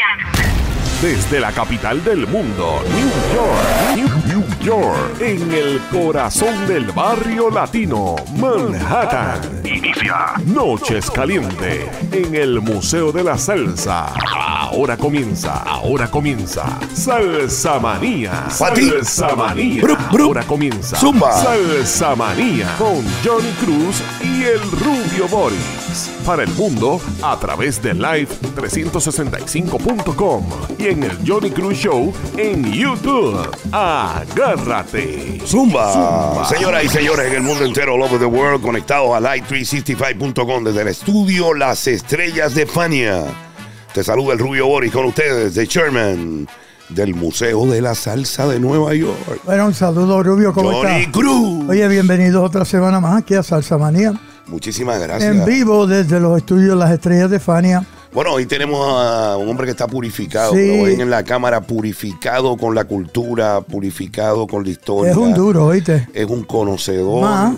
gentlemen. Desde la capital del mundo, New York, New, New York, en el corazón del barrio latino, Manhattan. Inicia Noches Caliente en el Museo de la Salsa. Ahora comienza, ahora comienza Salsa Manía. Salsa Manía. Ahora comienza Zumba. Salsa Manía con Johnny Cruz y el Rubio Boris. Para el mundo a través de live365.com y en el Johnny Cruz Show en YouTube. Agárrate. Zumba. Señoras y señores, en el mundo entero, all over the world, conectados a light365.com desde el estudio Las Estrellas de Fania. Te saluda el Rubio Boris con ustedes, de Chairman del Museo de la Salsa de Nueva York. Bueno, un saludo, Rubio, ¿cómo Johnny estás? Cruz. Oye, bienvenidos otra semana más aquí a Salsa Manía. Muchísimas gracias. En vivo desde los estudios Las Estrellas de Fania. Bueno, hoy tenemos a un hombre que está purificado. Sí. Lo ven en la cámara, purificado con la cultura, purificado con la historia. Es un duro, ¿oíste? Es un conocedor. Ma.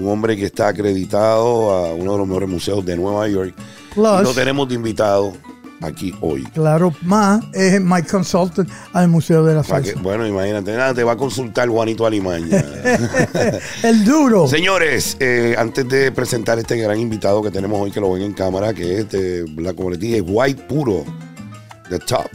Un hombre que está acreditado a uno de los mejores museos de Nueva York. Y lo Plus, tenemos de invitado aquí hoy. claro, más es my consultant al Museo de la que- Salsa. bueno, imagínate, nada, te va a consultar Juanito Alimaña. El duro. Señores, eh, antes de presentar este gran invitado que tenemos hoy, que lo ven en cámara, que es de, la, como les dije, white puro, the top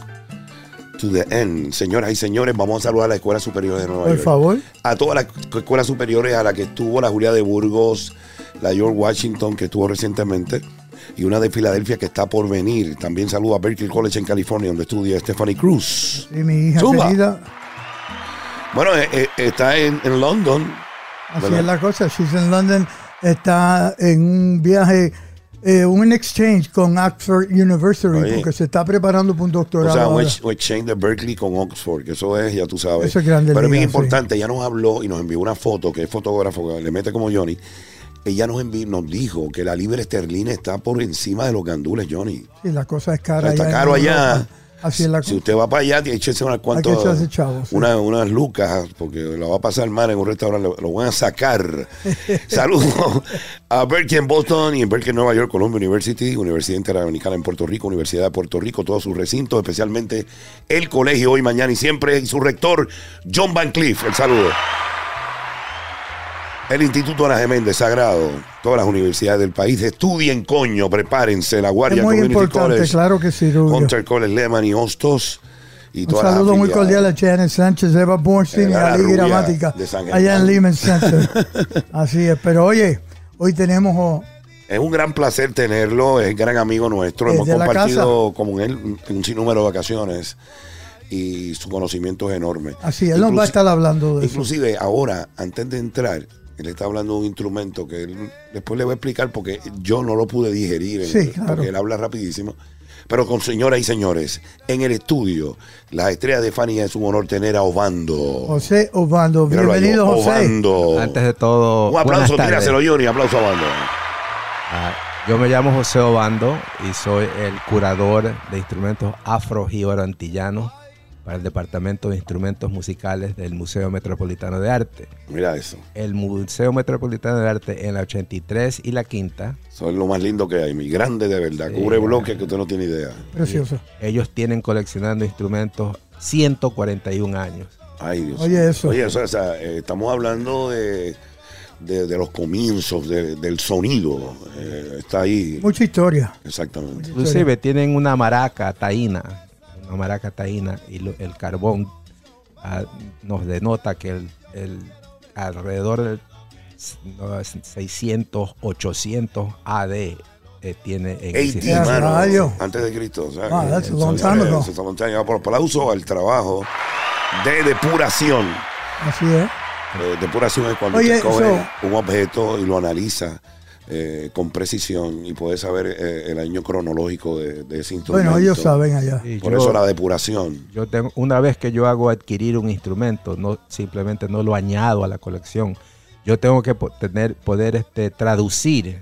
to the end. Señoras y señores, vamos a saludar a la Escuela Superior de Nueva Por York. favor. A todas las escuelas superiores a la que estuvo la Julia de Burgos, la George Washington, que estuvo recientemente, y una de Filadelfia que está por venir. También saludo a Berkeley College en California, donde estudia Stephanie Cruz. Y mi hija Zumba. querida, Bueno, eh, eh, está en, en London. así ¿verdad? es la cosa. She's in London, está en un viaje, eh, un exchange con Oxford University, Oye. porque se está preparando para un O doctorado. sea, un ahora. ex- un exchange de Berkeley con Oxford, que eso es, ya tú sabes. Eso es grande Pero es bien liga, sí. importante, ella nos habló y nos envió una foto, que es fotógrafo, que le mete como Johnny. Ella nos envió, nos dijo que la libra esterlina está por encima de los gandules, Johnny. Sí, la cosa es cara. Está allá caro allá. Europa. Así es la Si usted va para allá, echarse unas cuantas, sí. una- unas lucas, porque la va a pasar mal en un restaurante, lo, lo van a sacar. Saludos a Berkeley en Boston y en Berkeley, Nueva York, Columbia University, Universidad Interamericana en Puerto Rico, Universidad de Puerto Rico, todos sus recintos, especialmente el colegio hoy, mañana y siempre, y su rector, John Van Cliff. El saludo. El Instituto Ana Geméndez Sagrado, todas las universidades del país, estudien coño, prepárense, la Guardia Es muy Community importante, College, claro que sí, Rubio. Hunter College, Lehman y Hostos. Y Un saludo muy cordial a Janet Sánchez, Eva Borstein Eh, y la a Liga rubia Gramática allá en Lehman Center. Así es, pero oye, hoy tenemos oh, Es un gran placer tenerlo, es gran amigo nuestro. Hemos compartido con él un sinnúmero de vacaciones y su conocimiento es enorme. así, él nos va a estar hablando de eso. Inclusive ahora, antes de entrar, él está hablando de un instrumento que él después le voy a explicar porque yo no lo pude digerir, Sí, claro. porque él habla rapidísimo. Pero con señoras y señores, en el estudio, las estrellas de Fania es un honor tener a Obando. José Obando, Míralo ahí, bienvenido José. Obando. Antes de todo, un aplauso, tíraselo, Johnny, aplauso a Obando. Ah, yo me llamo José Obando y soy el curador de instrumentos afro-jíbaro antillanos para el Departamento de Instrumentos Musicales del Museo Metropolitano de Arte. Mira eso. El Museo Metropolitano de Arte en la 83 y la quinta, Eso es lo más lindo que hay, mi grande de verdad. Sí. Cubre bloques que usted no tiene idea. Precioso. ellos tienen coleccionando instrumentos 141 años. Ay, Dios. Oye, eso. Oye, eso, o sea, eh, estamos hablando de, de, de los comienzos de- del sonido. Eh, está ahí. Mucha historia. Exactamente. Inclusive tienen una maraca taína, una maraca taína y lo- el carbón ah, nos denota que el, el alrededor del s- no, es 600, 800 AD eh, tiene en 80, existencia. Ya, mano, rayo. antes de Cristo. O sea, Wow, que- that's a long eso- time ago. eso es a long time. Por aplauso al trabajo de depuración. Así es. Eh, depuración es cuando Oye, usted coge so- un objeto y lo analiza eh, con precisión y puede saber eh, el año cronológico de, de ese instrumento. Bueno, ellos saben allá. Y Por yo- eso la depuración. Yo tengo, una vez que yo hago adquirir un instrumento, no simplemente no lo añado a la colección. Yo tengo que tener, poder este, traducir,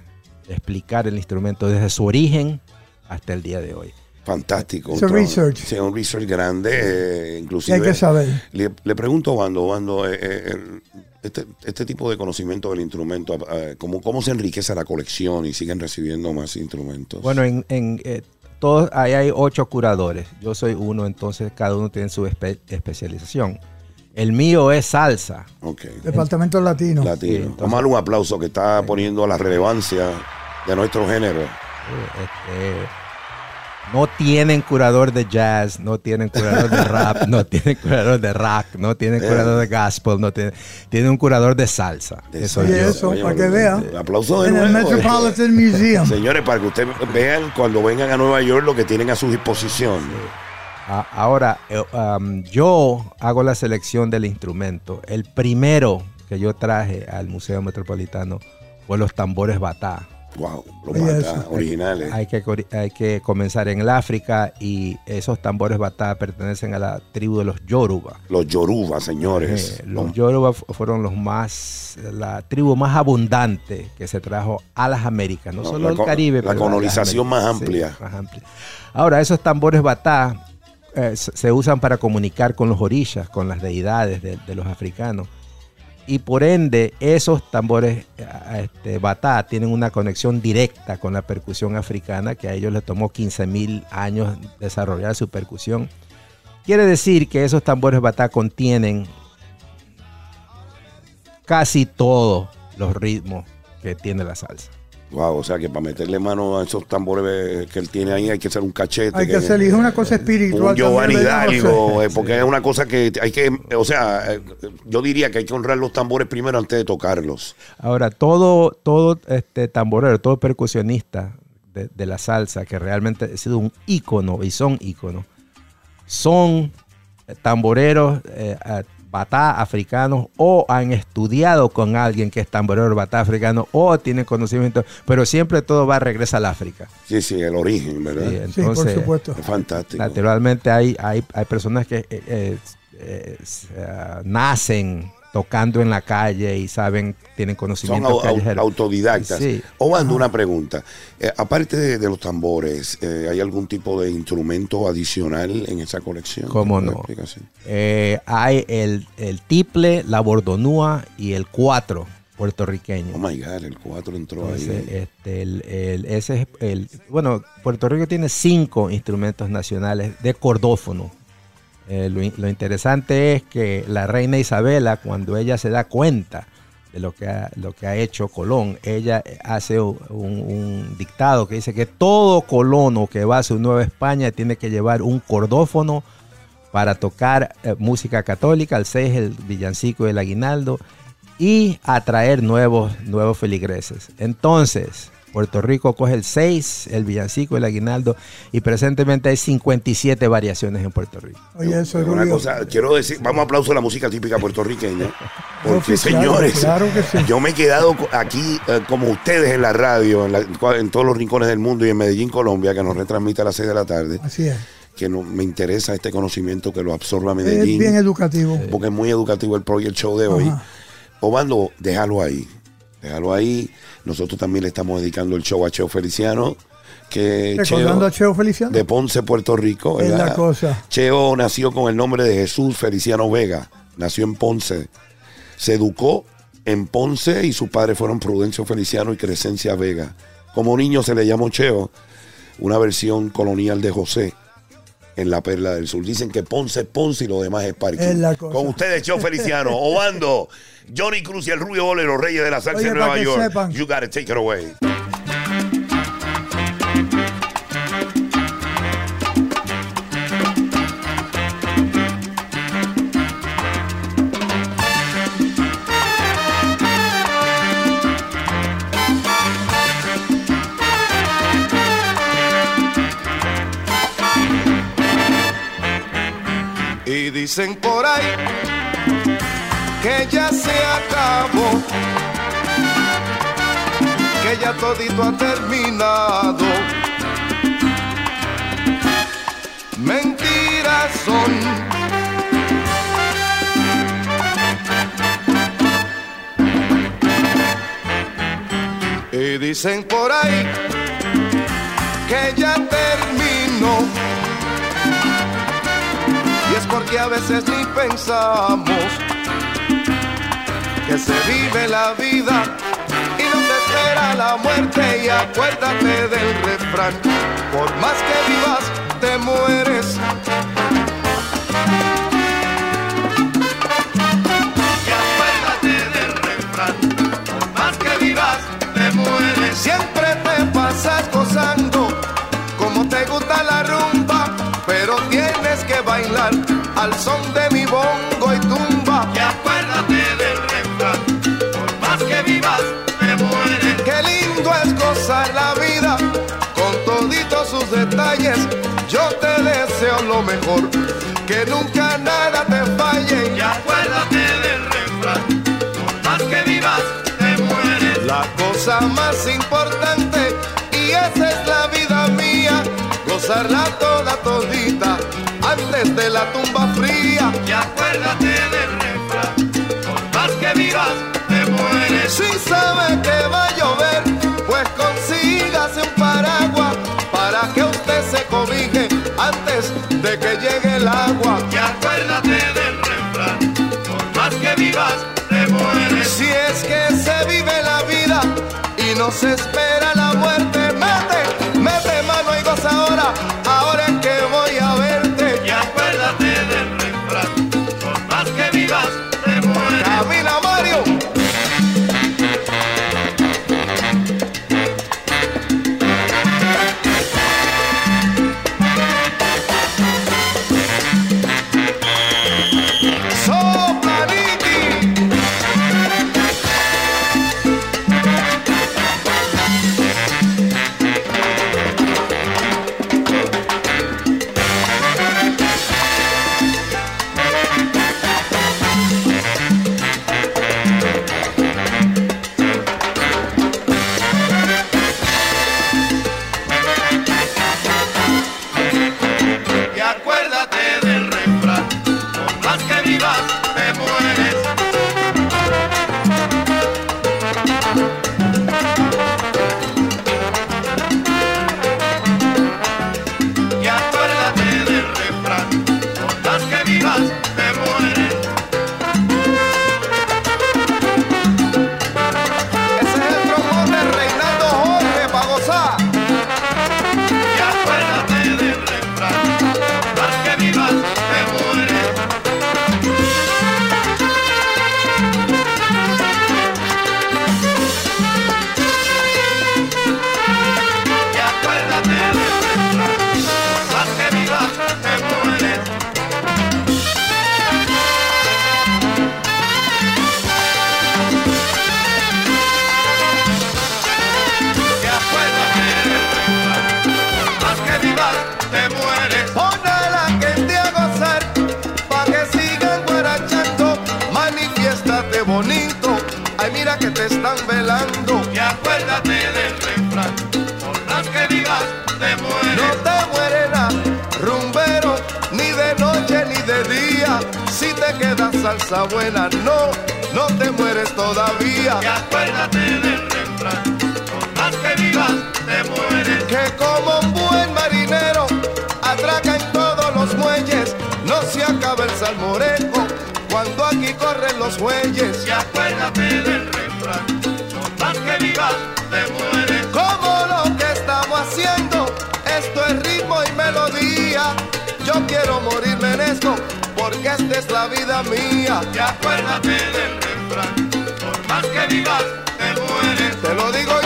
explicar el instrumento desde su origen hasta el día de hoy. Fantástico. A un research. Sí, un research grande. eh, Y inclusive. hay que saber. Le, le pregunto, Bando, Bando, eh, eh, este, este tipo de conocimiento del instrumento, eh, ¿cómo, ¿cómo se enriquece la colección y siguen recibiendo más instrumentos? Bueno, en, en, eh, todos, ahí hay ocho curadores. Yo soy uno, entonces cada uno tiene su espe- especialización. El mío es salsa. Ok. Departamento Latino. Latino. entonces- Vamos a darle un aplauso que está poniendo la relevancia de nuestro género. Este, no tienen curador de jazz, no tienen curador de rap, no tienen curador de rock, no tienen curador de gospel, no tienen, tienen un curador de salsa. De Oye, yo. eso, Oye, para que oye, vea. oye, Aplauso de En el. Metropolitan Museum. Señores, para que ustedes vean cuando vengan a Nueva York lo que tienen a su disposición. Ahora, eh, um, yo hago la selección del instrumento. El primero que yo traje al Museo Metropolitano fue los tambores batá. Wow, los originales. Hay que, cori- hay que comenzar en el África y esos tambores batá pertenecen a la tribu de los Yoruba. Los Yoruba, señores. Eh, los Yoruba fu- fueron los más, la tribu más abundante que se trajo a las Américas, no, No, solo al Caribe. la pero colonización más Américas, sí, amplia. más amplia. Ahora, esos tambores batá eh, se se usan para comunicar con los orillas, con las deidades de, de los africanos. Y por ende, esos tambores este, batá tienen una conexión directa con la percusión africana, que a ellos les tomó 15 mil años desarrollar su percusión. Quiere decir que esos tambores batá contienen casi todos los ritmos que tiene la salsa. Wow, o sea que para meterle mano a esos tambores eh, que él tiene ahí hay que hacer un cachete. Hay que hacer es una cosa espiritual. un Giovanni también, ¿verdad, Hidalgo, José? eh, porque es una cosa que hay que, o sea, eh, yo diría que hay que honrar los tambores primero antes de tocarlos. Ahora, todo, todo este tamborero, todo percusionista de, de la salsa, que realmente ha sido un ícono y son íconos, son tamboreros eh, eh, batá africanos o han estudiado con alguien que es tamborero batá africano o tienen conocimiento, pero siempre todo va a regresar al África. Sí, sí, el origen, ¿verdad? Sí, Sí, por entonces, supuesto. Es fantástico. Naturalmente hay, hay, hay personas que eh, eh, eh, ah, nacen tocando en la calle y saben, tienen Son conocimiento callejero. autodidactas. Sí. Obando, una pregunta. Eh, aparte de, de los tambores, eh, ¿hay algún tipo de instrumento adicional en esa colección? ¿Cómo ¿Me no? Eh, hay el, el tiple, la bordonúa y el cuatro puertorriqueño. Oh my God, el 4 entró Entonces, ahí. este, el, el- ese es el, bueno, Puerto Rico tiene cinco instrumentos nacionales de cordófono. Eh, lo, in- lo interesante es que la reina Isabela, cuando ella se da cuenta de lo que ha, lo que ha hecho Colón, ella hace un, dictado que dice que todo colono que va a su Nueva España tiene que llevar un cordófono para tocar eh, música católica, el 6, el villancico y el aguinaldo, y atraer nuevos feligreses. Entonces, Puerto Rico coge el 6, el villancico, el aguinaldo, y presentemente hay 57 variaciones en Puerto Rico. Oye, eso es una cosa, quiero decir, vamos a aplauso a la música típica puertorriqueña. Porque, señores, claro que sí. yo me he quedado aquí, eh, como ustedes en la radio, en, la- en todos los rincones del mundo y en Medellín, Colombia, que nos retransmite a las 6 de la tarde, Así es. que no, me interesa este conocimiento que lo absorba Es Medellín. bien educativo. porque es muy educativo el pro y el show de hoy. Ajá. Obando, déjalo ahí. Déjalo ahí. Nosotros también le estamos dedicando el show a Cheo Feliciano. Que Recordando a Cheo Feliciano. de Ponce, Puerto Rico. La cosa. Cheo nació con el nombre de Jesús Feliciano Vega. Nació en Ponce. Se educó en Ponce y sus padres fueron Prudencio Feliciano y Crescencia Vega. Como niño se le llamó Cheo, una versión colonial de José en la Perla del Sur. Dicen que Ponce es Ponce y lo demás es parking. Con ustedes, Cheo Feliciano, Obando, Johnny Cruz y el Rubio Ole, los reyes de la salsa Oye, en Nueva York. sepan. You gotta take it away. Y dicen por ahí que ya se acabó, que ya todito ha terminado. Mentiras son. Y dicen por ahí que ya terminó. Es porque a veces ni pensamos que se vive la vida y nos espera la muerte. Y acuérdate del refrán, Por más que vivas, te mueres. Y acuérdate del refrán. Por más que vivas, te mueres. Siempre al son de mi bongo y tumba. Y acuérdate del refrán. Por más que vivas, te mueres. Qué lindo es gozar la vida con toditos sus detalles. Yo te deseo lo mejor, que nunca nada te falle. Y acuérdate del refrán. Por más que vivas, te mueres. La cosa más importante, y esa es la vida mía, gozarla toda todita antes de la tumba fría. Y acuérdate del refrán, por más que vivas, te mueres. Si sabe que va a llover, pues consígase un paraguas para que usted se cobije antes de que llegue el agua. Y acuérdate del refrán, por más que vivas, te mueres. Si es que se vive la vida y no se espera la muerte, se acaba el salmorejo cuando aquí corren los bueyes. Y acuérdate del refrán, por más que vivas, te mueres. Como lo que estamos haciendo, esto es ritmo y melodía. Yo quiero morirme en esto, porque esta es la vida mía. Y acuérdate del refrán, por más que vivas, te mueres. Te lo digo yo.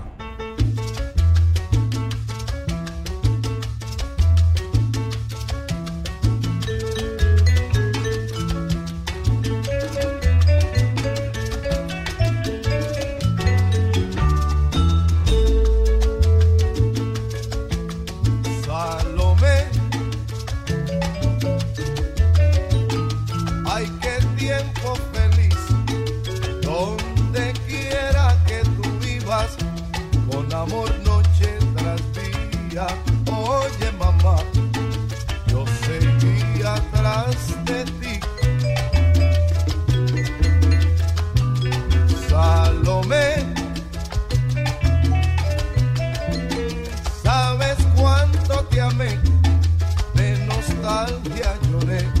lloré.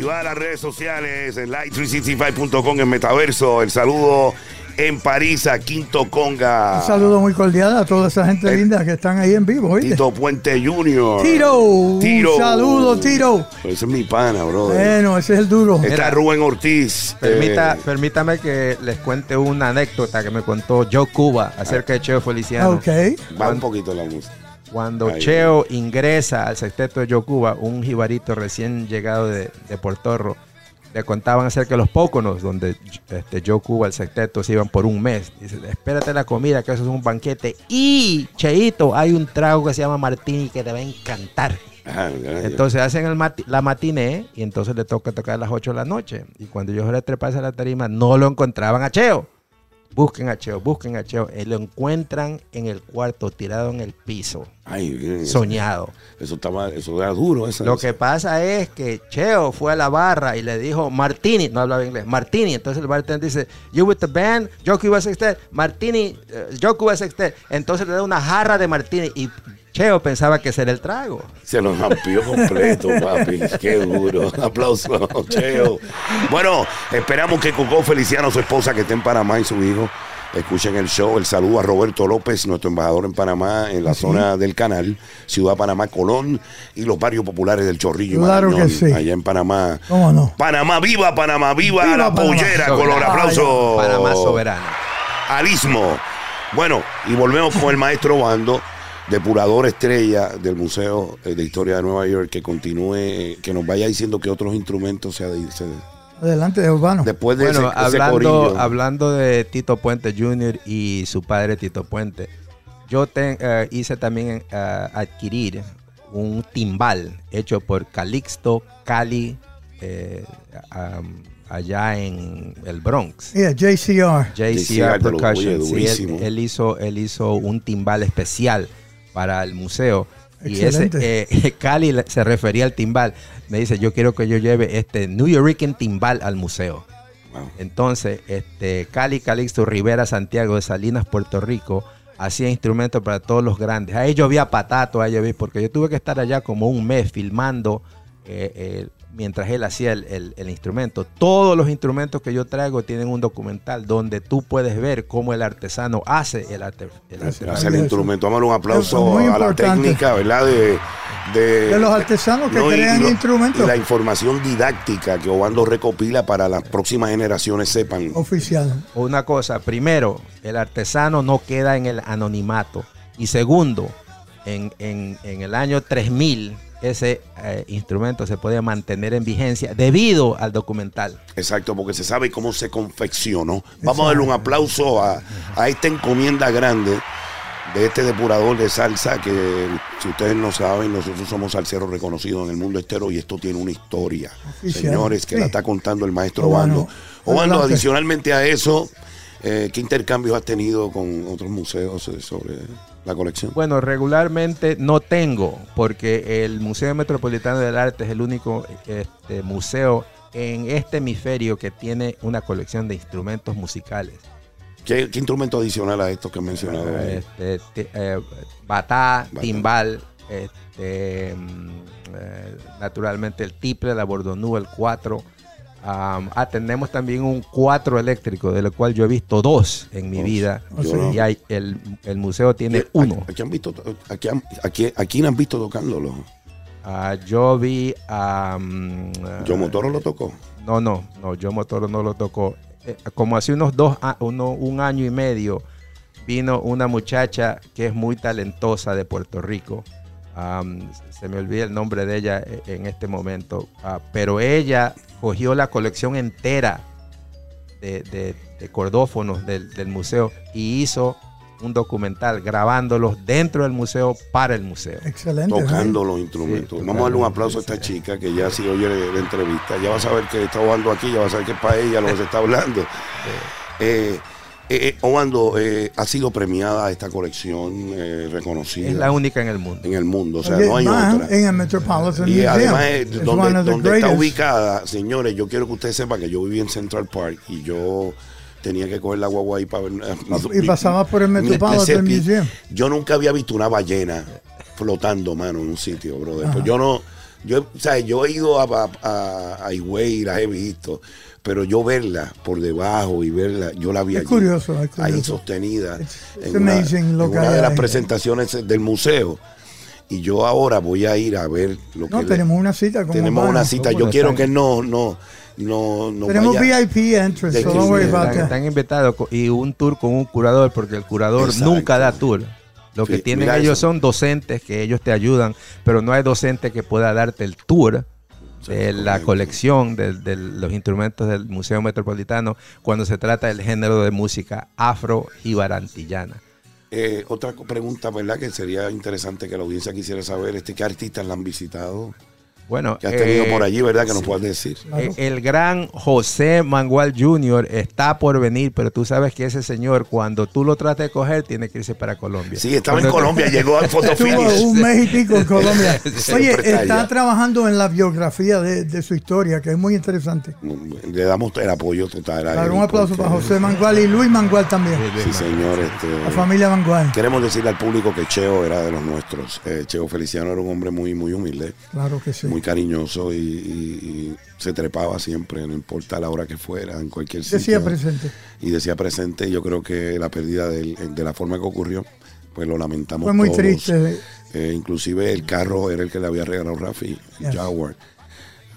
Activar las redes sociales en light365.com en Metaverso. El saludo en París a Quinto Conga. Un saludo muy cordial a toda esa gente El- linda que están ahí en vivo. ¿oíste? Tito Puente Jr. Tiro, Tiro. un saludo, Tiro. Ese es mi pana, brother. Bueno, ese es el duro. Está Mira. Rubén Ortiz. Permita, eh, permítame que les cuente una anécdota que me contó Joe Cuba acerca de Cheo Feliciano. Ok. va un poquito la música. Cuando. Cheo ingresa al sexteto de Joe Cuba, un jibarito recién llegado de, de Portorro, le contaban acerca de los póconos, donde este, Joe Cuba, el sexteto, se iban por un mes. Dice, espérate la comida, que eso es un banquete. Y, Cheito, hay un trago que se llama Martini que te va a encantar. Ajá. Entonces hacen el mati- la matiné y entonces le toca tocar a las 8 de la noche. Y cuando yo le trepase a la tarima, no lo encontraban a Cheo. Busquen a Cheo, busquen a Cheo. Y lo encuentran en el cuarto, tirado en el piso, Ay, bien, eso, soñado. eso estaba, eso era duro. Esa, Lo que pasa es que Cheo fue a la barra y le dijo Martini, no hablaba inglés, Martini. Entonces el bartender dice, You with the band, Joe Cuba Sextet, Martini, eh, Joe Cuba Sextet. Entonces le da una jarra de Martini y Cheo pensaba que ese era el trago. Se lo amplió completo, papi. Qué duro. Aplausos, Cheo. Bueno, esperamos que Coco Feliciano, su esposa, que está en Panamá y su hijo, escuchen el show. El saludo a Roberto López, nuestro embajador en Panamá, en la zona del canal, Ciudad Panamá, Colón y los barrios populares del Chorrillo y Claro que Marañón, sí. allá en Panamá. ¿Cómo no? Panamá viva, Panamá viva, Viva la Panamá. pollera, color aplauso. Panamá soberano. al istmo. Bueno, y volvemos con el maestro Bando, depurador estrella del Museo eh, de Historia de Nueva York, que continúe, que nos vaya diciendo que otros instrumentos se, se- Adelante, Urbano. después de Bueno, ese, ese hablando, corillo. hablando de Tito Puente Jr. y su padre Tito Puente, yo te- eh, hice también eh, adquirir un timbal hecho por Calixto Cali eh, am, allá en el Bronx. Yeah, JCR. JCR, JCR Percussion. Sí, él hizo, él hizo un timbal especial para el museo. Y ese, eh, Cali se refería al timbal. Me dice, yo quiero que yo lleve este New Yorican timbal al museo. Wow. Entonces, este, Cali Calixto Rivera Santiago de Salinas, Puerto Rico, hacía instrumentos para todos los grandes. Ahí llovía patato, ahí llovía, porque yo tuve que estar allá como un mes filmando eh, eh, mientras él hacía el, el- el instrumento. Todos los instrumentos que yo traigo tienen un documental donde tú puedes ver cómo el artesano hace el arte. el arte- Gracias al instrumento. Vamos un aplauso a la técnica, ¿verdad? De, de, De los artesanos que crean y instrumentos. y la información didáctica que Obando recopila para las próximas generaciones sepan. Oficial. Una cosa, primero, el artesano no queda en el anonimato. Y segundo, en, en- en el año 3000, ese eh, instrumento se puede mantener en vigencia debido al documental. Exacto, porque se sabe cómo se confeccionó. Vamos a darle un aplauso a, a esta encomienda grande de este depurador de salsa que, si ustedes no saben, nosotros somos salseros reconocidos en el mundo entero y esto tiene una historia, Oficial. señores, que Sí. la está contando el maestro Obando. Obando. Obando, Adelante. adicionalmente a eso, eh, ¿qué intercambios has tenido con otros museos eh, sobre la colección? Bueno, regularmente no tengo, porque el Museo Metropolitano del Arte es el único este, museo en este hemisferio que tiene una colección de instrumentos musicales. ¿Qué, qué instrumento adicional a estos que he mencionado? Este, eh, batá, Batá. timbal, este, mm, eh, naturalmente el tiple, la bordonú, el 4. Ah, tenemos también un 4 eléctrico, de lo cual yo he visto dos en mi Dos. vida. No. Y hay, el, el museo tiene uno. Aquí han visto, aquí, han- aquí, aquí han visto tocándolo. Ah, yo vi a... mm, Yo ah, Motoro lo tocó. No, no, no, yo Motoro no lo tocó. Eh, como hace unos dos, a- uno- un año y medio, vino una muchacha que es muy talentosa de Puerto Rico. Se me olvida el nombre de ella eh, en este momento, Ah, pero ella cogió la colección entera de, de- de cordófonos del, del museo y hizo un documental grabándolos dentro del museo para el museo. Excelente. tocando los instrumentos. Sí, Vamos a darle un aplauso a esta sí. chica que ya si oye la entrevista, ya va a saber que está Obando aquí, ya va a saber que es para ella lo que se está hablando. Eh, eh, eh, Obando, eh, ha sido premiada esta colección eh, reconocida Es la única en el mundo. en el mundo, o sea, no hay otra. En el Metropolitan Y Museum. además, eh, It's donde, está ubicada, señores, yo quiero que usted sepa que yo viví en Central Park y yo tenía que coger la guagua ahí para ver. Y pasaba por el Metropolitan Museum. Yo nunca había visto una ballena flotando, mano, en un sitio, brother. Pues yo no. Yo, o sea, yo he ido a, a, a, a Higüey y las he visto, pero yo verla por debajo y verla, yo la vi Es allí, curioso, es ahí curioso. sostenida It's- it's en una, amazing lo en una de las ahí. presentaciones del museo. Y yo ahora voy a ir a ver lo que No, le- tenemos una cita con tenemos Obama. una cita. ¿Cómo Yo no quiero que no, no, no, no Tenemos vaya- VIP entrance, so don't worry Están- about Están, that. están invitados y un tour con un curador, porque el curador Exacto. nunca da tour. Lo que Sí, tienen ellos eso. son docentes que ellos te ayudan, pero no hay docente que pueda darte el tour de la colección de, de los instrumentos del Museo Metropolitano cuando se trata del género de música afro y barantillana. Eh, otra pregunta, ¿verdad? Que sería interesante que la audiencia quisiera saber, este, ¿qué artistas la han visitado? Bueno, Que has tenido eh, por allí, ¿verdad? Que nos puedas decir. Claro. Eh, El gran José Mangual Jr. está por venir, pero tú sabes que ese señor, cuando tú lo tratas de coger, tiene que irse para Colombia. Sí, estaba en Colombia, llegó al Estuvo un mes y pico en Colombia. Oye, está trabajando en la biografía de, de su historia, que es muy interesante. Le damos el apoyo total a él, un aplauso porque- para José Mangual y Luis Mangual también. Sí, señor. Este, La familia Mangual. Queremos decirle al público que Cheo era de los nuestros. Eh, Cheo Feliciano era un hombre muy, muy humilde, Claro que sí. muy cariñoso y, y- y se trepaba siempre, no importa la hora que fuera, en cualquier sitio. Decía presente. y decía presente. y Yo creo que la pérdida de, él, de la forma que ocurrió, pues lo lamentamos Fue muy todos. triste. Eh, inclusive el carro era el que le había regalado Rafi, el Yes. Jaguar.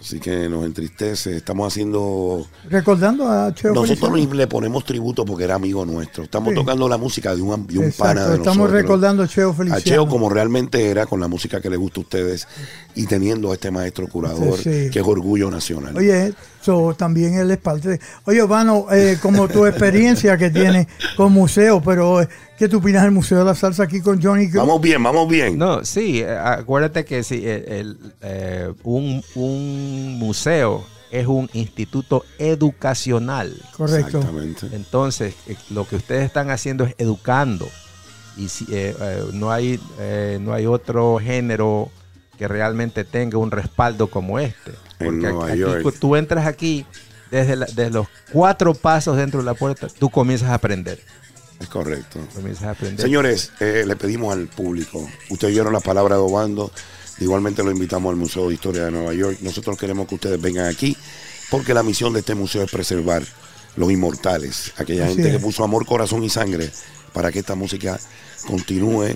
Así que nos entristece. Estamos haciendo. Recordando a Cheo Nosotros Feliciano. le ponemos tributo porque era amigo nuestro. Estamos Sí. tocando la música de un, de un Exacto, pana de Estamos nosotros. recordando a Cheo A Feliciano. Cheo como realmente era con la música que le gusta a ustedes y teniendo a este maestro curador Sí, sí. que es orgullo nacional. Oye, so, también él es parte de... Oye, Vano, eh, como tu experiencia que tienes con museo, pero eh, ¿qué tú opinas del Museo de la Salsa aquí con Johnny? Vamos bien, vamos bien. No, sí, eh, acuérdate que sí, el- el, eh, un, un museo es un instituto educacional. Correcto. Exactamente. Entonces, lo que ustedes están haciendo es educando. Y si, eh, eh, no, hay, eh, no hay otro género que realmente tenga un respaldo como este. En Porque Nueva aquí, York. tú entras aquí, desde, la- desde los cuatro pasos dentro de la puerta, tú comienzas a aprender. Es correcto. comienzas a aprender. Señores, eh, le pedimos al público. Ustedes oyeron las palabras de Obando. Igualmente lo invitamos al Museo de Historia de Nueva York. Nosotros queremos que ustedes vengan aquí porque la misión de este museo es preservar los inmortales, aquella Así gente que puso amor, corazón y sangre para que esta música continúe,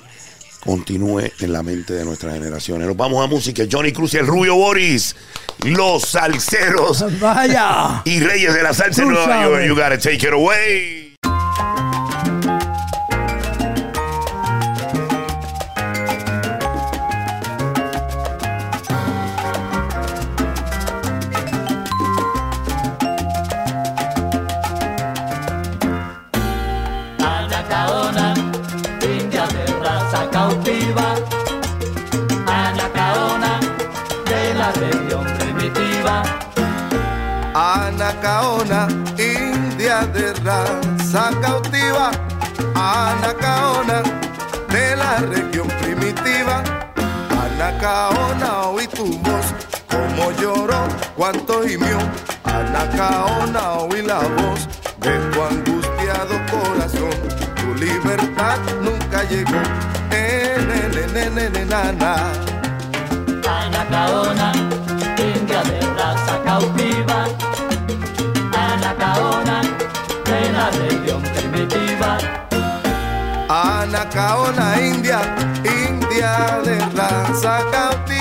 continúe en la mente de nuestras generaciones. Nos vamos a música. Johnny Cruz y el Rubio Boris, los salseros Vaya. y reyes de la salsa en Nueva York. You gotta take it away. La región primitiva. Anacaona, india de raza cautiva. Anacaona, de la región primitiva. Anacaona, oí tu voz, como lloró, cuánto gimió. Anacaona, oí la voz de tu angustiado corazón. Tu libertad nunca llegó. Eh, ne, ne, ne, na, na. Anacaona, Anacaona india, india de raza cautiva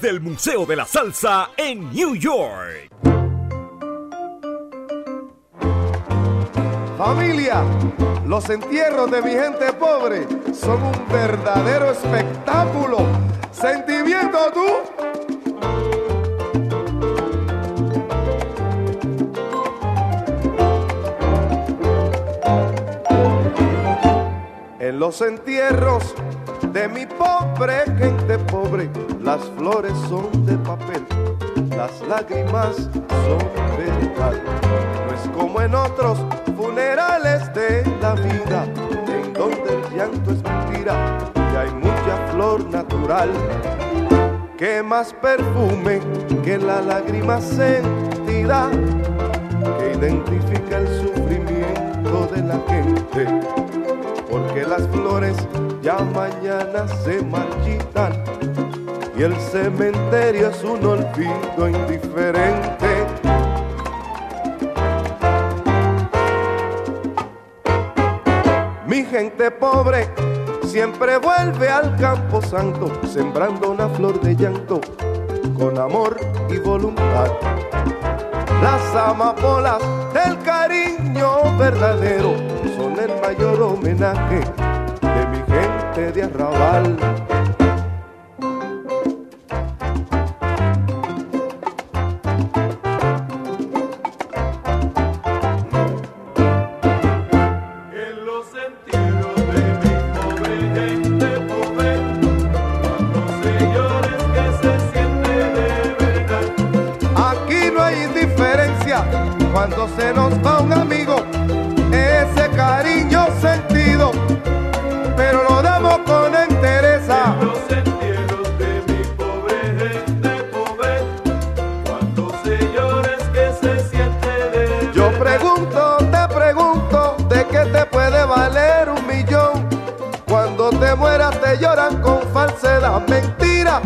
desde el Museo de la Salsa en New York. Familia, los entierros de mi gente pobre son un verdadero espectáculo. ¿Sentimiento tú? En los entierros de mi pobre gente pobre las flores son de papel, las lágrimas son verdad. No es como en otros funerales de la vida, en donde el llanto es mentira y hay mucha flor natural. Que más perfume que la lágrima sentida que identifica el sufrimiento de la gente porque las flores ya mañana se marchitan y el cementerio es un olvido indiferente. Mi gente pobre siempre vuelve al campo santo, sembrando una flor de llanto con amor y voluntad. Las amapolas del cariño verdadero son el mayor homenaje de mi gente de arrabal. Mentira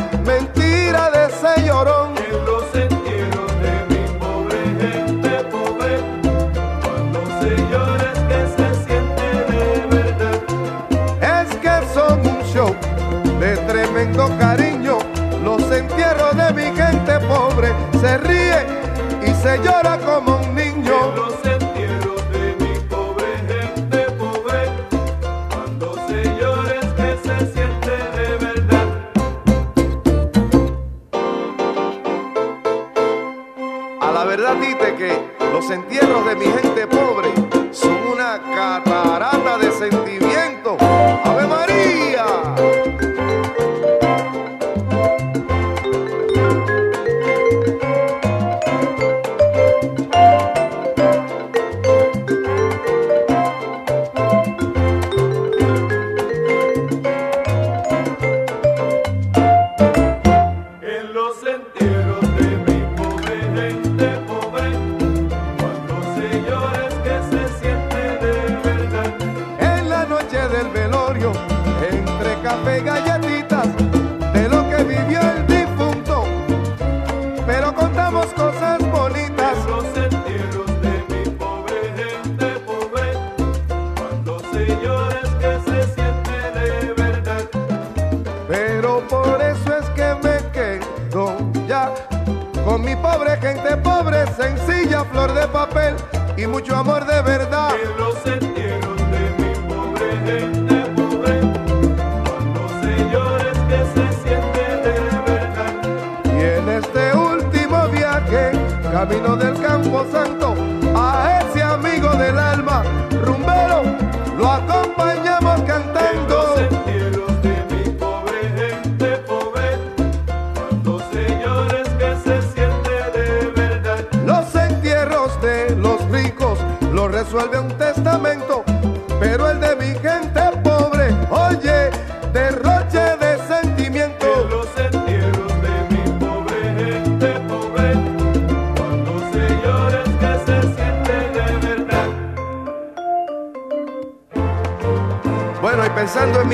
pobre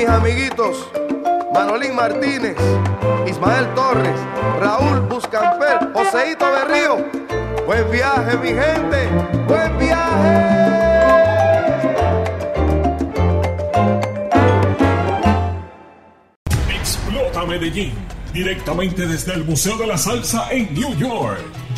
amiguitos, Manolín Martínez, Ismael Torres, Raúl Buscamper, Joseito Berrío, buen viaje mi gente, buen viaje. Explota Medellín. Directamente desde el Museo de la Salsa en New York.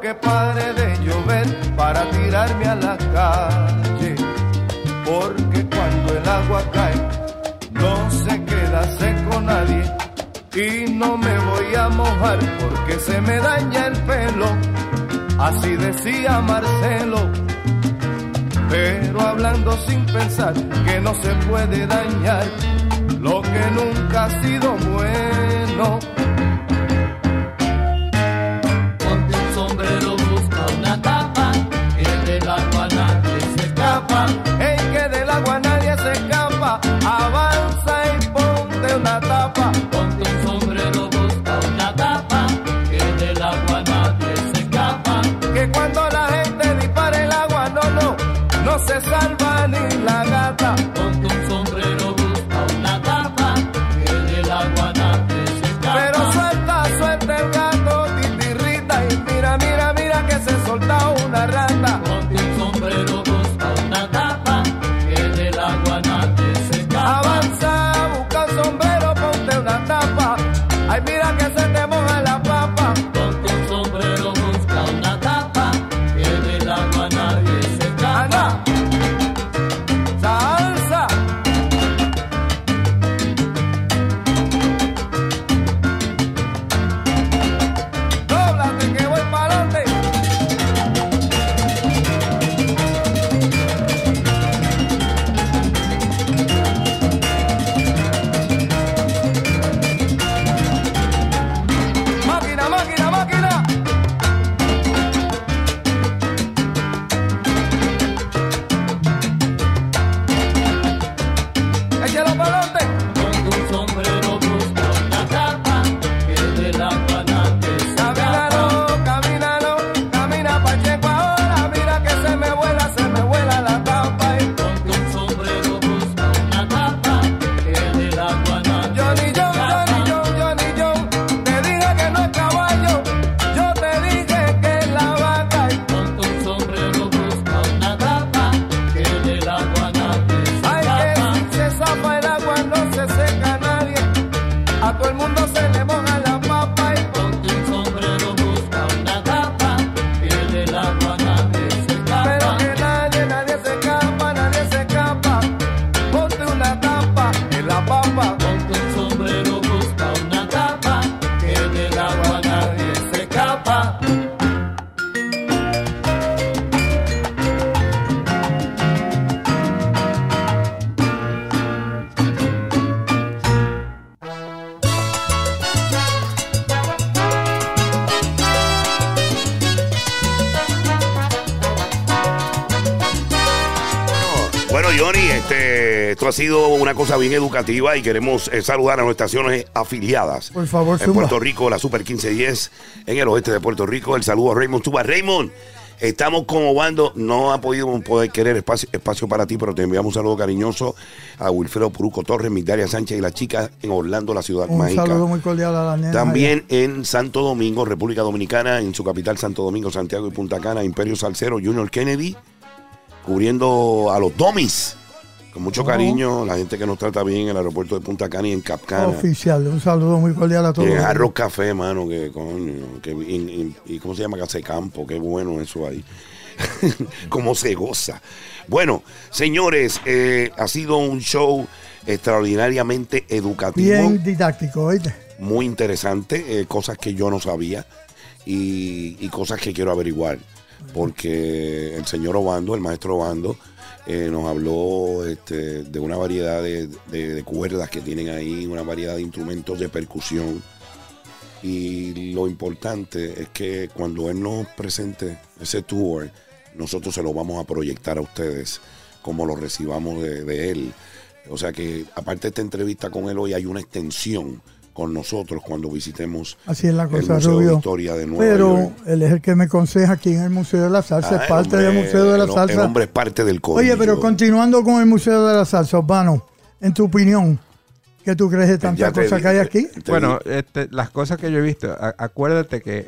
Que pare de llover para tirarme a la calle. Porque cuando el agua cae, no se queda seco nadie. Y no me voy a mojar porque se me daña el pelo. Así decía Marcelo. Pero hablando sin pensar que no se puede dañar lo que nunca ha sido bueno. Sido una cosa bien educativa y queremos eh, saludar a nuestras estaciones afiliadas. Por favor, En. Puerto Rico, la Super 1510, en el oeste de Puerto Rico. El saludo a Raymond Tuba. Raymond, estamos como bando, no ha podido poder querer espacio, espacio para ti, pero te enviamos un saludo cariñoso a Wilfredo Puruco Torres, Migdalia Sánchez y la chica en Orlando, la ciudad Un mágica. saludo muy cordial a la nena. También en Santo Domingo, República Dominicana, en su capital Santo Domingo, Santiago y Punta Cana, Imperio Salcero, Junior Kennedy, cubriendo a los Domis. Con mucho cariño, la gente que nos trata bien en el aeropuerto de Punta Cana y en Capcana. Oficial, un saludo muy cordial a Y todos. en Arroz Café, mano, que coño, que, y, y- y ¿cómo se llama? De Campo, qué bueno eso ahí. Cómo se goza. Bueno, señores, eh, ha sido un show extraordinariamente educativo Bien didáctico, ¿oíste? muy interesante, eh, cosas que yo no sabía y, y cosas que quiero averiguar. Porque el señor Obando, el maestro Obando, eh, nos habló este, de una variedad de, de- cuerdas que tienen ahí, una variedad de instrumentos de percusión. Y lo importante es que cuando él nos presente ese tour, nosotros se lo vamos a proyectar a ustedes como lo recibamos de él. O sea que aparte de esta entrevista con él hoy hay una extensión con nosotros cuando visitemos Así es la el cosa, de Rubio. Historia de Nueva Pero York. él es el que me aconseja aquí en el Museo de la Salsa, Ah, es el parte hombre- del Museo de la el- Salsa. El hombre es parte del código. Oye, pero continuando con el Museo de la Salsa, Urbano, en tu opinión, ¿qué tú crees de tantas cosas que hay aquí? Bueno, este, las cosas que yo he visto, a- acuérdate que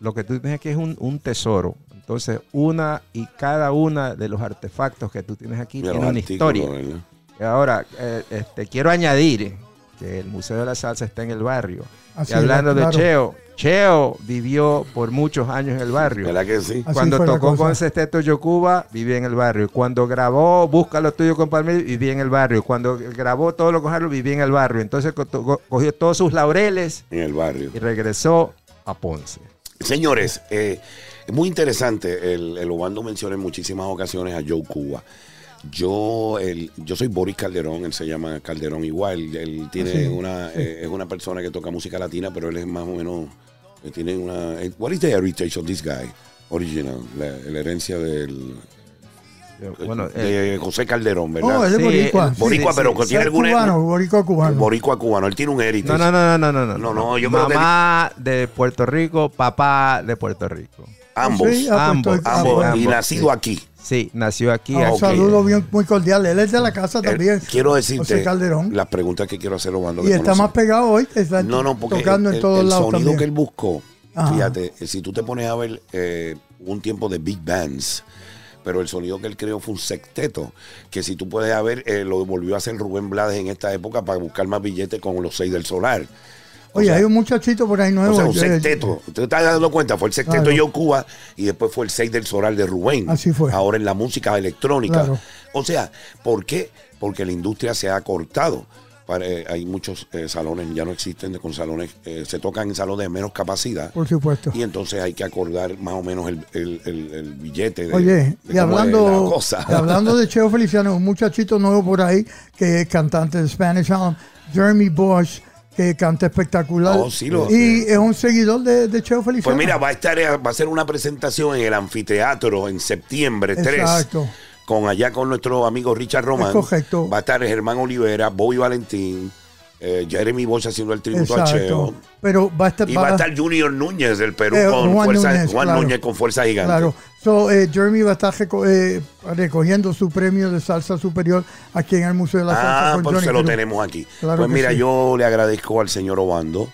lo que tú tienes aquí es un, un tesoro. Entonces, una y cada una de los artefactos que tú tienes aquí tiene una historia. Y Ahora, eh, este, quiero añadir que el Museo de la Salsa está en el barrio. Así y hablando de. Cheo, Cheo vivió por muchos años en el barrio. ¿Verdad que sí? Cuando tocó con Sesteto Yocuba, vivía en el barrio. Cuando grabó Busca lo tuyo con Palmero, vivía en el barrio. Cuando grabó todo lo con Harold, vivía en el barrio. Entonces co- to- cogió todos sus laureles En el barrio. y regresó a Ponce. Señores, eh, es muy interesante. El, el Obando menciona en muchísimas ocasiones a Joe Cuba. Yo, el, yo soy Boris Calderón, él se llama Calderón igual. Él tiene Sí, una, eh, es una persona que toca música latina, pero él es más o menos, eh, tiene una. eh, What is the heritage of this guy? Original, la, la herencia del Bueno, eh, de José Calderón, ¿verdad? Oh, es Sí, boricua. sí. boricua, pero que tiene alguna cubano, boricua cubano. boricua cubano. Él tiene un heritage. no, no, no, no, no, no, No, no, yo creo que- Mamá de Puerto Rico, papá de Puerto Rico. Ambos, Sí, ah, pues, ambos, ambos, y nacido sí. aquí. Sí, nació aquí. Ah, un saludo bien, muy cordial. Él es de la casa Eh, también. quiero decirte José Calderón. las preguntas que quiero hacer Obando. y que está conoce. más pegado hoy. que Está No, no, porque tocando el, en todos el lados sonido también. que él buscó, Ajá. fíjate, eh, si tú te pones a ver eh, un tiempo de big bands, pero el sonido que él creó fue un sexteto, que si tú puedes ver, eh, lo volvió a hacer Rubén Blades en esta época para buscar más billetes con los seis del solar. O Oye, sea, hay un muchachito por ahí nuevo. o sea, un sexteto. ¿Te estás dando cuenta? Fue el sexteto Claro. de Yo Cuba y después fue el 6 del Solar de Rubén. Así fue. Ahora en la música electrónica. Claro. O sea, ¿por qué? Porque la industria se ha cortado. Para- eh, hay muchos eh, salones, ya no existen con salones, eh, se tocan en salones de menos capacidad. Por supuesto. Y entonces hay que acordar más o menos el, el- el- el billete de, Oye, de y hablando, la cosa. y hablando de Cheo Feliciano, un muchachito nuevo por ahí que es cantante de Spanish Harlem, Jeremy Bosch, que canta espectacular. Oh, sí, lo- y es un seguidor de, de Cheo Feliciano. Pues mira, va a estar, eh, va a ser una presentación en el anfiteatro en septiembre 3. Exacto. Con allá con nuestro amigo Richard Román. Es correcto. Va a estar Germán Olivera, Bobby Valentín, eh, Jeremy Bosch haciendo el tributo a Cheo. Pero va a estar. Y va a estar Junior Núñez del Perú Eh, con Juan fuerza, Núñez, Juan claro. Núñez con fuerza gigante. Claro. So, eh, Jeremy va a estar reco- recogiendo su premio de salsa superior aquí en el Museo de la Salsa. Ah, con pues Johnny se lo tenemos aquí. Claro pues mira, sí. yo le agradezco al señor Obando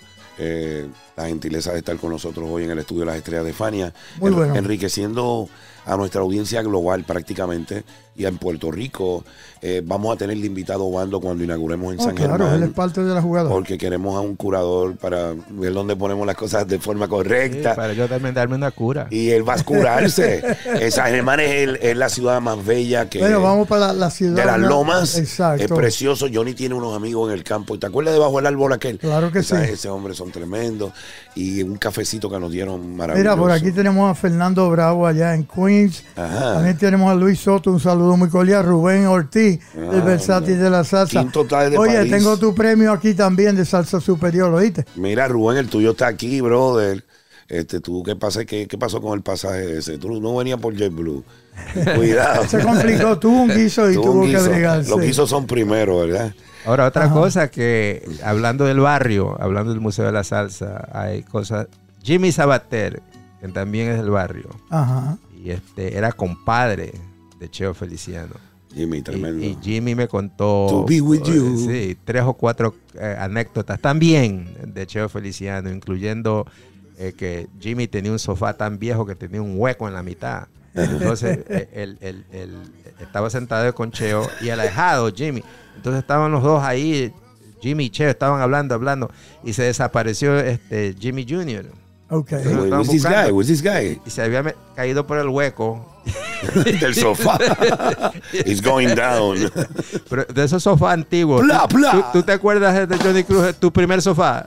la gentileza de estar con nosotros hoy en el estudio de las estrellas de Fania, Muy en- bueno. enriqueciendo a nuestra audiencia global prácticamente y en Puerto Rico. eh, vamos a tener de invitado Obando cuando inauguremos en Oh, San claro, Germán. él es parte de la jugada. Porque queremos a un curador para ver dónde ponemos las cosas de forma Sí, correcta. para yo también darme una cura. Y él va a curarse. Eh, San Germán es, el- es la ciudad más bella que, bueno, vamos para la, la ciudad. de las ¿no? lomas. Exacto. Es precioso. Johnny tiene unos amigos en el campo. ¿Te acuerdas debajo del árbol aquel? Claro que Esa- sí. Ese hombre son tremendos. Y un cafecito que nos dieron maravilloso. Mira, por aquí tenemos a Fernando Bravo allá en Queens. Ajá. También tenemos a Luis Soto, un saludo muy cordial. Rubén Ortiz, Ah, del Versátil de la salsa. Quinto está de Oye, París. tengo tu premio aquí también de salsa superior, ¿oíste? Mira, Rubén, el tuyo está aquí, brother. Este, tú, ¿qué, pasa? ¿Qué, qué pasó con el pasaje ese? Tú no venías por JetBlue. Cuidado. Se complicó, tuvo un guiso y Tuvo tuvo un que guiso. bregarse. Los guisos son primero, ¿verdad? Ahora, otra Ajá. cosa que, hablando del barrio, hablando del Museo de la Salsa, hay cosas. Jimmy Sabater, que también es del barrio, Ajá. y este era compadre de Cheo Feliciano. Jimmy, tremendo. y Jimmy me contó To be with eh, you. sí, tres o cuatro eh, anécdotas también de Cheo Feliciano, incluyendo eh, que Jimmy tenía un sofá tan viejo que tenía un hueco en la mitad. Entonces eh, él, él- él estaba sentado con Cheo y alejado Jimmy. Entonces estaban los dos ahí, Jimmy y Cheo estaban hablando, hablando, y se desapareció este Jimmy Jr. Ok. Lo Wait, who's this guy? Who's this guy? y se había caído por el hueco. Del sofá. It's going down. Pero de esos sofás antiguos. Pla, ¿tú, pla. tú- tú te acuerdas de Johnny Cruz, tu primer sofá?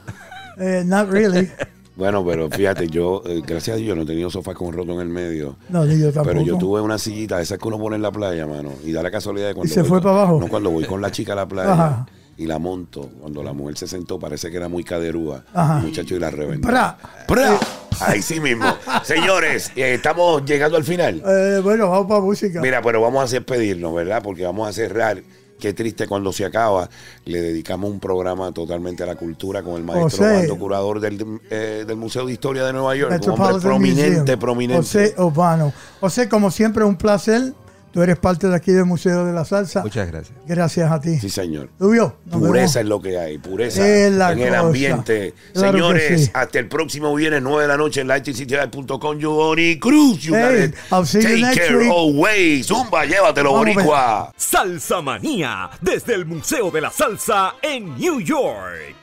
Eh, not really. Bueno, pero fíjate, yo, eh, gracias a Dios, no he tenido sofá con roto en el medio. No, ni yo tampoco. Pero yo tuve una sillita, esa que uno pone en la playa, mano. Y da la casualidad de cuando. ¿Y se voy fue con- para abajo? No, cuando voy con la chica a la playa Ajá. Y la monto. Cuando la mujer se sentó, parece que era muy caderúa. Ajá. Muchacho, y la reventó. Pra. ¡Pra! Ahí sí mismo. Señores, eh, estamos llegando al final. Eh, bueno, vamos para música. Mira, pero vamos a despedirnos, ¿verdad? Porque vamos a cerrar. Qué triste cuando se acaba. Le dedicamos un programa totalmente a la cultura con el maestro José. Obando, curador del, eh, del Museo de Historia de Nueva York. Un hombre prominente, Museum. prominente. José Urbano. José, como siempre, un placer. Tú eres parte de aquí del Museo de la Salsa. Muchas gracias. Gracias a ti. Sí, señor. Rubio, Pureza vemos. es lo que hay, pureza Es la en el ambiente. Claro Señores, sí. hasta el próximo viernes, 9 de la noche en lightcitylive.com. Giovanni Cruz, you got Hey, it. I'll see you Take next care week. always. Zumba, llévatelo, Vamos, boricua. Salsa Manía, desde el Museo de la Salsa en New York.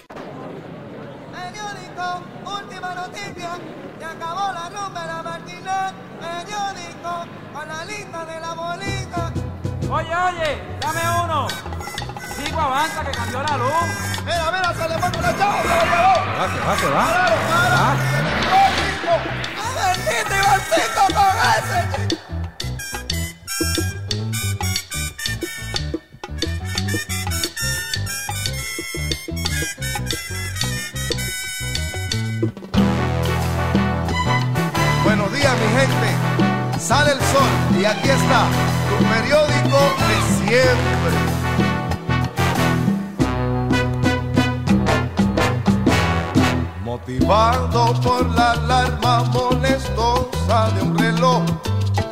Periódico, última noticia, se acabó la rumba de la marginal. Periódico, con la lista de la bolita. Oye, oye, dame uno. Sigo avanza que cambió la luz. Mira, mira, se le fue con la chava, se lo llevó. Va, se va, se va. ¡Claro, claro! ¡A ver, Tito Ivancito con ese, Sale el sol y aquí está tu periódico de siempre. Motivado por la alarma molestosa de un reloj,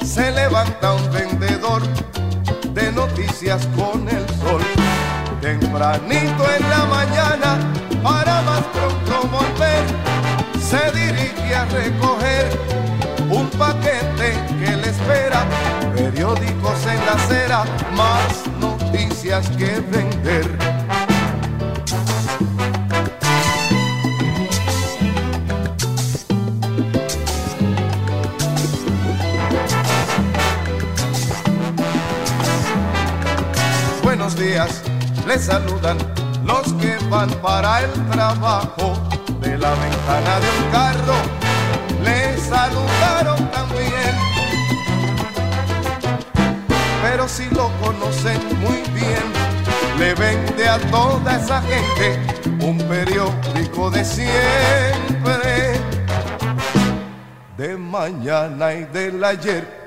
se levanta un vendedor de noticias con el sol. Tempranito en la mañana, para más pronto volver, se dirige a recoger paquete que le espera. Periódicos en la acera, más noticias que vender. Buenos días, les saludan los que van para el trabajo de la ventana de carro. Saludaron también, pero si lo conocen muy bien, le vende a toda esa gente un periódico de siempre, de mañana y del ayer.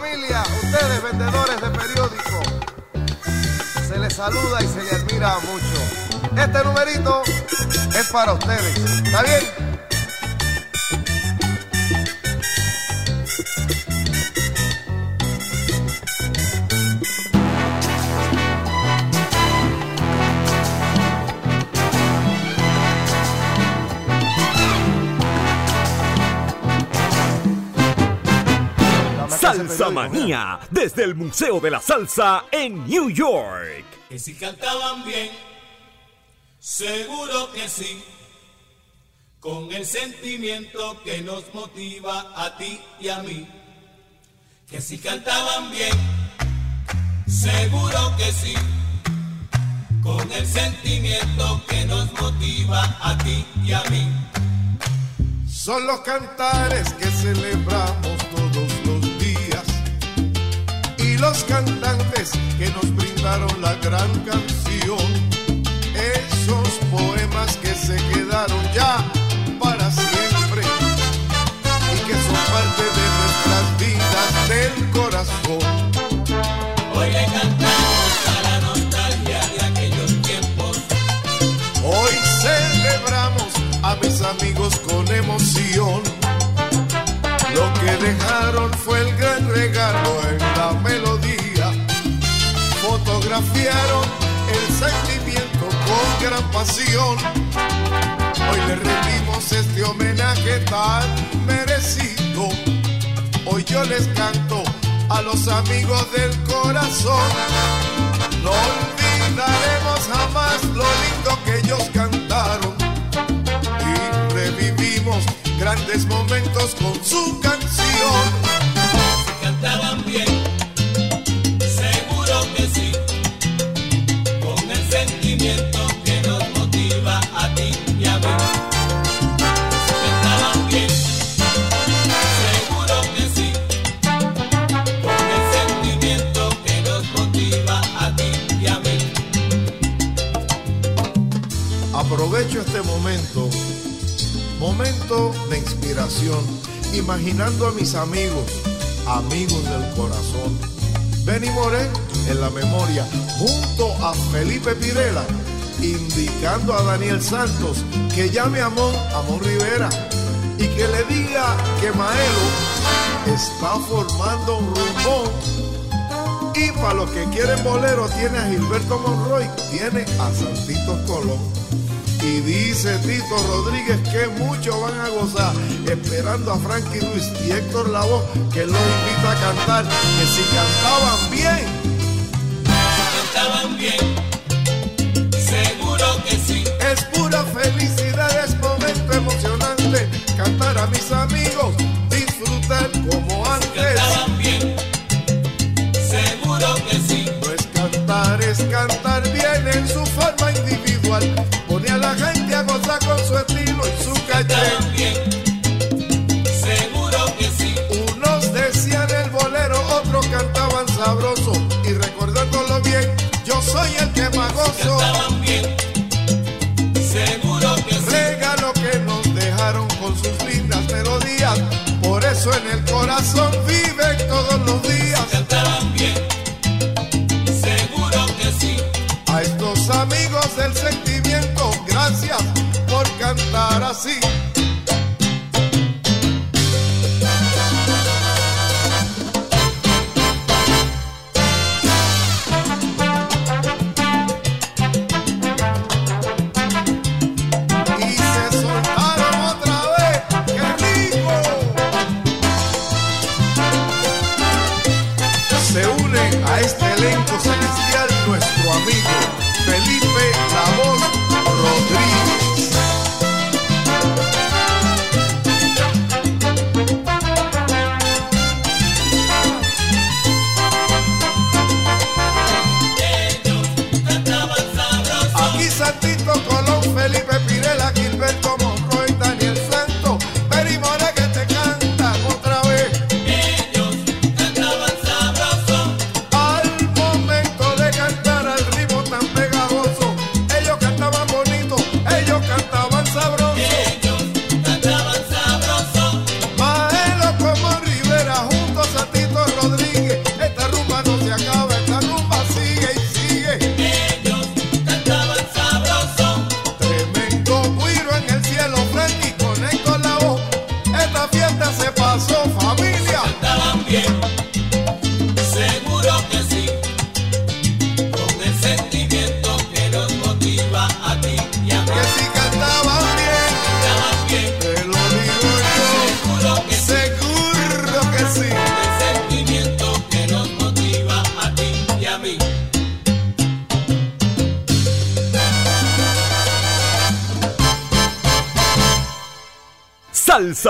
familia, ustedes vendedores de periódico, se les saluda y se les admira mucho. Este numerito es para ustedes, ¿está bien? Manía, desde el Museo de la Salsa en New York. Que si cantaban bien, seguro que sí. Con el sentimiento que nos motiva a ti y a mí. Que si cantaban bien, seguro que sí. Con el sentimiento que nos motiva a ti y a mí. Son los cantares que celebramos los cantantes que nos brindaron la gran canción. Esos poemas que se quedaron ya para siempre y que son parte de nuestras vidas del corazón. Hoy le cantamos a la nostalgia de aquellos tiempos. Hoy celebramos a mis amigos con emoción. Lo que dejaron fue el gran regalo Fotografiaron el sentimiento con gran pasión. Hoy le rendimos este homenaje tan merecido. Hoy yo les canto a los amigos del corazón. No olvidaremos jamás lo lindo que ellos cantaron y revivimos grandes momentos con su canción. A mis amigos, amigos del corazón. Benny Moré en la memoria, junto a Felipe Pirela, indicando a Daniel Santos que llame a Amón, Amón Rivera, y que le diga que Maelo está formando un rumbón y para los que quieren bolero, tiene a Gilberto Monroy, tiene a Santito Colón. Y dice Tito Rodríguez que muchos van a gozar, esperando a Frankie Ruiz y Héctor Lavoe, que los invita a cantar, que si cantaban bien, corazón viven todos los días. Cantaban bien, seguro que sí. A estos amigos del sentimiento, gracias por cantar así.